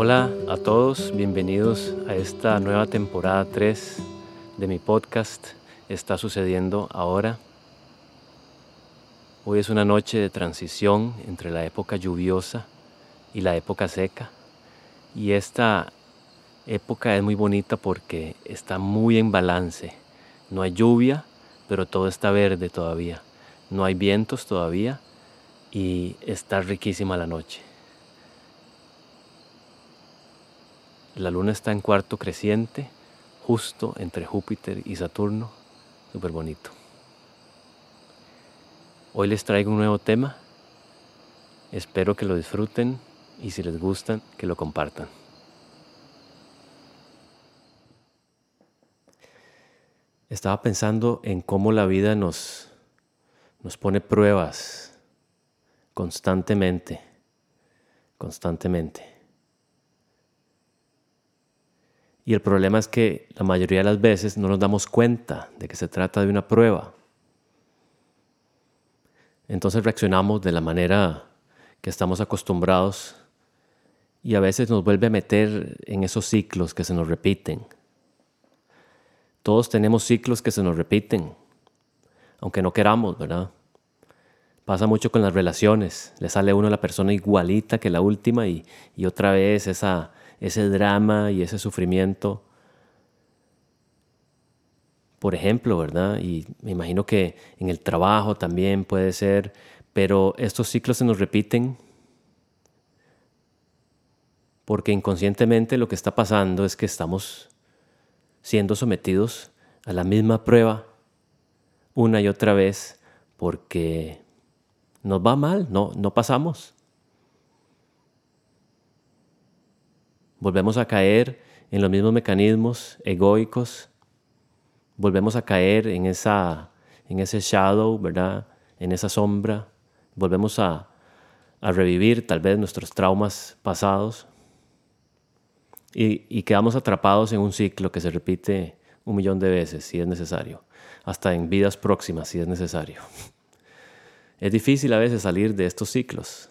Hola a todos, bienvenidos a esta nueva temporada 3 de mi podcast. Está sucediendo ahora. Hoy es una noche de transición entre la época lluviosa y la época seca. Y esta época es muy bonita porque está muy en balance. No hay lluvia, pero todo está verde todavía. No hay vientos todavía y está riquísima la noche. La luna está en cuarto creciente, justo entre Júpiter y Saturno. Súper bonito. Hoy les traigo un nuevo tema. Espero que lo disfruten y si les gustan, que lo compartan. Estaba pensando en cómo la vida nos, nos pone pruebas constantemente, constantemente. Y el problema es que la mayoría de las veces no nos damos cuenta de que se trata de una prueba. Entonces reaccionamos de la manera que estamos acostumbrados y a veces nos vuelve a meter en esos ciclos que se nos repiten. Todos tenemos ciclos que se nos repiten, aunque no queramos, ¿verdad? Pasa mucho con las relaciones. Le sale a uno la persona igualita que la última y, y otra vez esa, ese drama y ese sufrimiento. Por ejemplo, ¿verdad? Y me imagino que en el trabajo también puede ser, pero estos ciclos se nos repiten porque inconscientemente lo que está pasando es que estamos siendo sometidos a la misma prueba una y otra vez porque nos va mal, no, no pasamos. Volvemos a caer en los mismos mecanismos egoicos, volvemos a caer en, esa, en ese shadow, ¿verdad? En esa sombra, volvemos a, revivir tal vez nuestros traumas pasados. Y, quedamos atrapados en un ciclo que se repite un millón de veces si es necesario, hasta en vidas próximas si es necesario. Es difícil a veces salir de estos ciclos,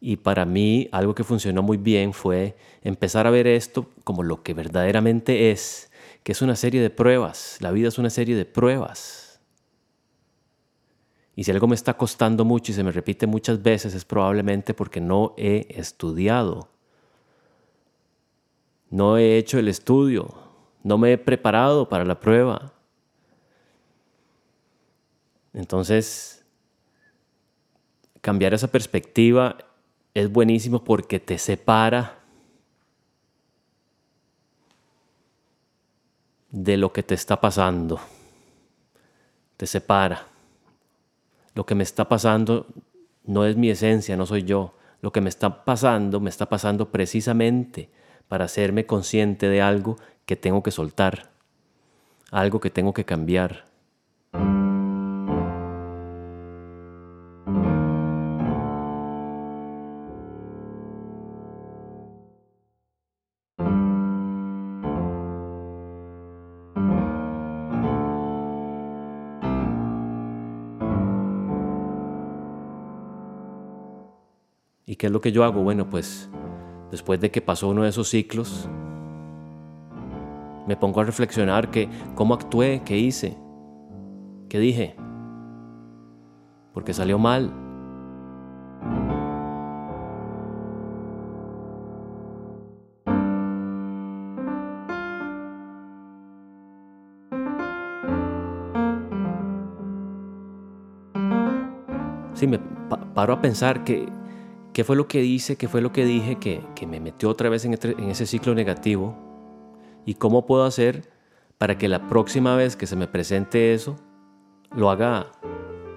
y para mí algo que funcionó muy bien fue empezar a ver esto como lo que verdaderamente es, que es una serie de pruebas. La vida es una serie de pruebas. Y si algo me está costando mucho y se me repite muchas veces es probablemente porque no he estudiado. No he hecho el estudio. No me he preparado para la prueba. Entonces, cambiar esa perspectiva es buenísimo porque te separa de lo que te está pasando. Te separa. Lo que me está pasando no es mi esencia, no soy yo. Lo que me está pasando, me está pasando precisamente para hacerme consciente de algo que tengo que soltar, algo que tengo que cambiar. ¿Y qué es lo que yo hago? Bueno, pues después de que pasó uno de esos ciclos, me pongo a reflexionar que cómo actué, qué hice, qué dije, porque salió mal. Sí, me paro a pensar que ¿Qué fue lo que dice, qué fue lo que dije que, me metió otra vez en, en ese ciclo negativo? ¿Y cómo puedo hacer para que la próxima vez que se me presente eso, lo haga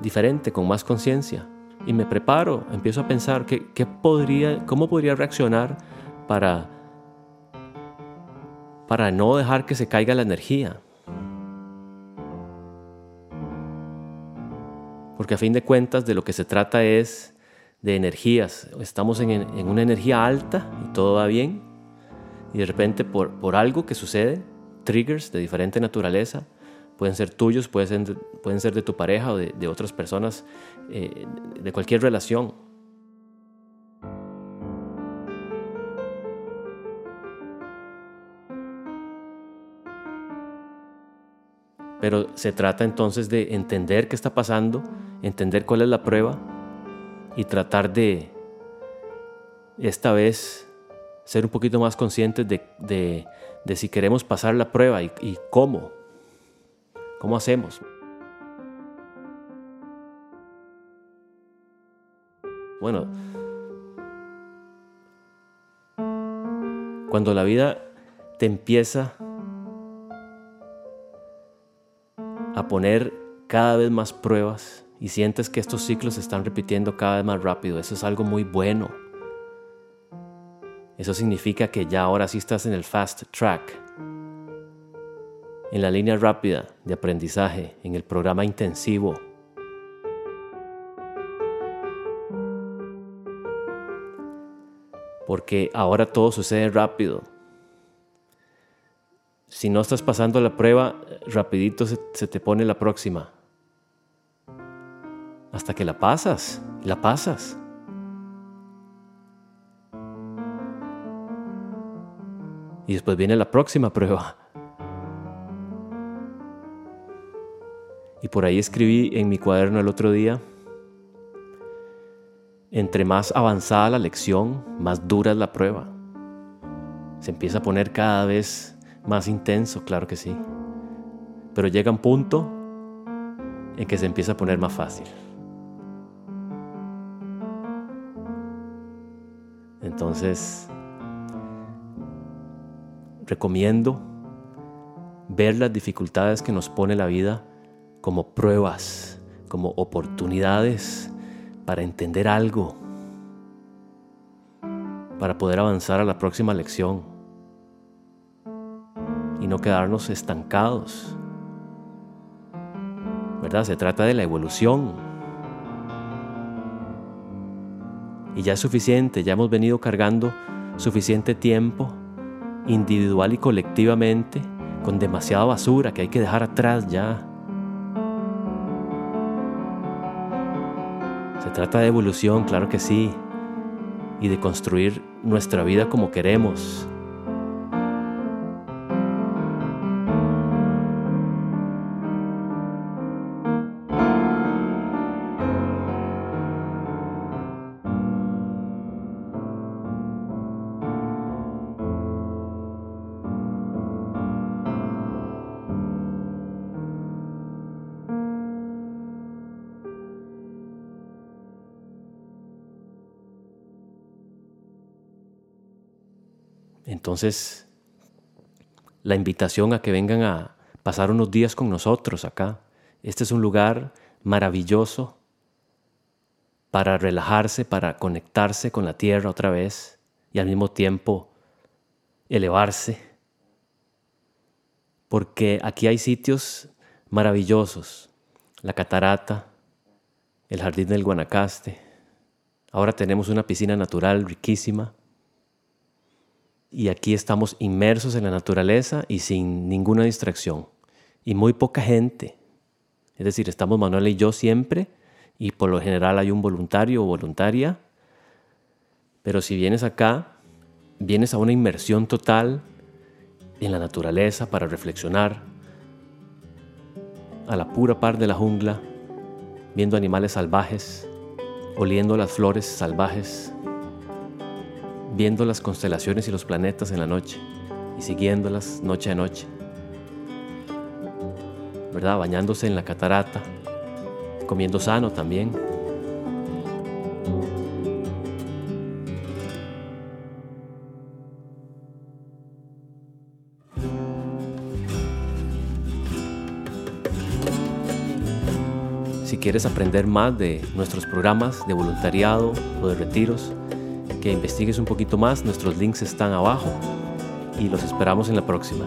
diferente, con más conciencia? Y me preparo, empiezo a pensar que, podría, cómo podría reaccionar para, para no dejar que se caiga la energía. Porque a fin de cuentas de lo que se trata es de energías. Estamos en, en, una energía alta y todo va bien. Y de repente por, por algo que sucede, triggers de diferente naturaleza, pueden ser tuyos, pueden ser, pueden ser de tu pareja o de, de otras personas, eh, de cualquier relación. Pero se trata entonces de entender qué está pasando, entender cuál es la prueba y tratar de, esta vez, ser un poquito más conscientes de, si queremos pasar la prueba y, y cómo. ¿Cómo hacemos? Bueno, cuando la vida te empieza a poner cada vez más pruebas y sientes que estos ciclos se están repitiendo cada vez más rápido, eso es algo muy bueno. Eso significa que ya ahora sí estás en el fast track, en la línea rápida de aprendizaje, en el programa intensivo. Porque ahora todo sucede rápido. Si no estás pasando la prueba, rapidito se, te pone la próxima. Hasta que la pasas, la pasas. Y después viene la próxima prueba. Y por ahí escribí en mi cuaderno el otro día, entre más avanzada la lección, más dura es la prueba. Se empieza a poner cada vez más intenso, claro que sí. Pero llega un punto en que se empieza a poner más fácil. Entonces, recomiendo ver las dificultades que nos pone la vida como pruebas, como oportunidades para entender algo, para poder avanzar a la próxima lección y no quedarnos estancados. ¿Verdad? Se trata de la evolución. Y ya es suficiente, ya hemos venido cargando suficiente tiempo individual y colectivamente con demasiada basura que hay que dejar atrás ya. Se trata de evolución, claro que sí, y de construir nuestra vida como queremos, Entonces, la invitación a que vengan a pasar unos días con nosotros acá. Este es un lugar maravilloso para relajarse, para conectarse con la tierra otra vez y al mismo tiempo elevarse. Porque aquí hay sitios maravillosos. La catarata, el jardín del Guanacaste. Ahora tenemos una piscina natural riquísima y aquí estamos inmersos en la naturaleza y sin ninguna distracción. Y muy poca gente. Es decir, estamos Manuel y yo siempre y por lo general hay un voluntario o voluntaria. Pero si vienes acá, vienes a una inmersión total en la naturaleza para reflexionar, a la pura par de la jungla, viendo animales salvajes, oliendo las flores salvajes viendo las constelaciones y los planetas en la noche y siguiéndolas noche a noche. ¿Verdad? Bañándose en la catarata, comiendo sano también. Si quieres aprender más de nuestros programas de voluntariado o de retiros, que investigues un poquito más. Nuestros links están abajo y los esperamos en la próxima.